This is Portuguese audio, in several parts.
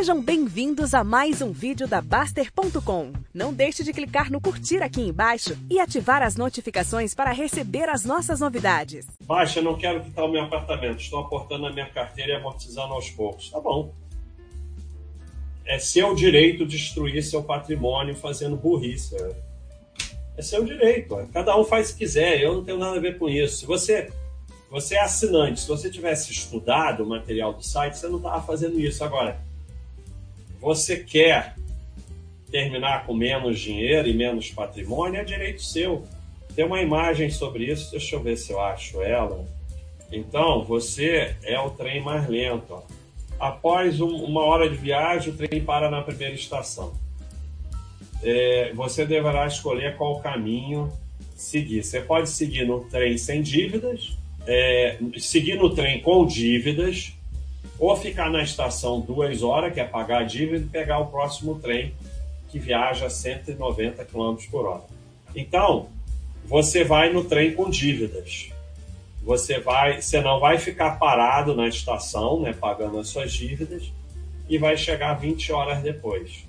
Sejam bem-vindos a mais um vídeo da Baster.com. Não deixe de clicar no curtir aqui embaixo e ativar as notificações para receber as nossas novidades. Baixa, não quero quitar o meu apartamento. Estou aportando a minha carteira e amortizando aos poucos. Tá bom. É seu direito destruir seu patrimônio fazendo burrice. É seu direito. Cada um faz o que quiser. Eu não tenho nada a ver com isso. Se você você é assinante, se você tivesse estudado o material do site, você não estava fazendo isso. Agora, você quer terminar com menos dinheiro e menos patrimônio, é direito seu. Tem uma imagem sobre isso, deixa eu ver se eu acho ela. Então, você é o trem mais lento. Ó. Após um, uma hora de viagem, o trem para na primeira estação. É, você deverá escolher qual caminho seguir. Você pode seguir no trem sem dívidas, é, seguir no trem com dívidas, ou ficar na estação duas horas, que é pagar a dívida, e pegar o próximo trem que viaja a 190 km por hora. Então, você vai no trem com dívidas. Você vai, você não vai ficar parado na estação, né, pagando as suas dívidas, e vai chegar 20 horas depois.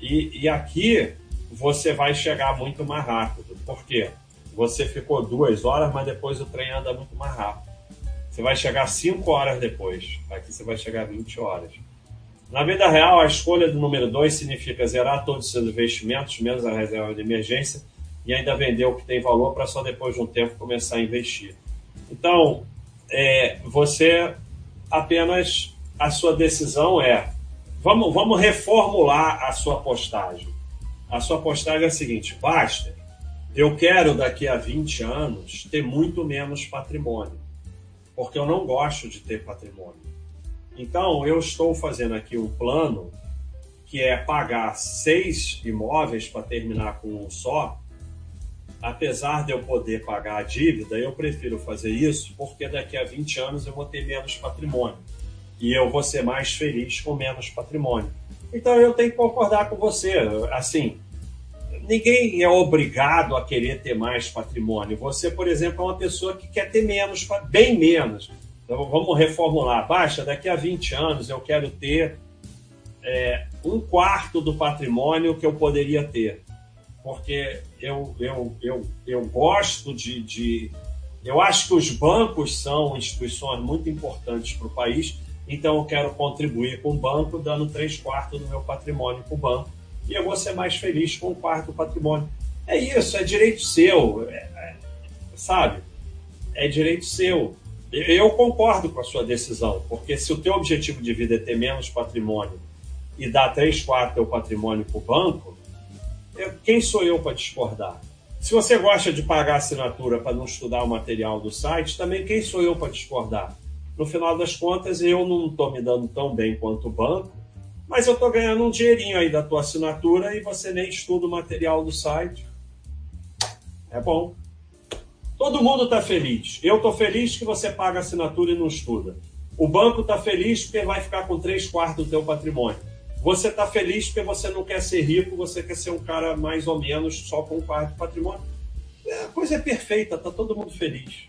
E, e aqui você vai chegar muito mais rápido. Por quê? Você ficou duas horas, mas depois o trem anda muito mais rápido. Você vai chegar 5 horas depois. Aqui você vai chegar 20 horas. Na vida real, a escolha do número 2 significa zerar todos os seus investimentos, menos a reserva de emergência, e ainda vender o que tem valor para só depois de um tempo começar a investir. Então, é, você apenas a sua decisão é vamos, vamos reformular a sua postagem. A sua postagem é a seguinte: basta, eu quero daqui a 20 anos ter muito menos patrimônio porque eu não gosto de ter patrimônio. Então, eu estou fazendo aqui um plano que é pagar seis imóveis para terminar com um só. Apesar de eu poder pagar a dívida, eu prefiro fazer isso porque daqui a 20 anos eu vou ter menos patrimônio e eu vou ser mais feliz com menos patrimônio. Então eu tenho que concordar com você. Assim, ninguém é obrigado a querer ter mais patrimônio. Você, por exemplo, é uma pessoa que quer ter menos, bem menos. Então, vamos reformular. Baixa, daqui a 20 anos eu quero ter é, um quarto do patrimônio que eu poderia ter. Porque eu, eu, eu, eu gosto de, de. Eu acho que os bancos são instituições muito importantes para o país, então eu quero contribuir com o banco, dando três quartos do meu patrimônio para o banco e eu vou ser mais feliz com o quarto patrimônio. É isso, é direito seu, é, é, sabe? É direito seu. Eu concordo com a sua decisão, porque se o teu objetivo de vida é ter menos patrimônio e dar três quartos do patrimônio para o banco, eu, quem sou eu para discordar? Se você gosta de pagar assinatura para não estudar o material do site, também quem sou eu para discordar? No final das contas, eu não estou me dando tão bem quanto o banco, mas eu estou ganhando um dinheirinho aí da tua assinatura e você nem estuda o material do site. É bom. Todo mundo está feliz. Eu estou feliz que você paga assinatura e não estuda. O banco está feliz porque vai ficar com três quartos do teu patrimônio. Você está feliz porque você não quer ser rico, você quer ser um cara mais ou menos só com um quarto de patrimônio. É, a coisa é perfeita, está todo mundo feliz.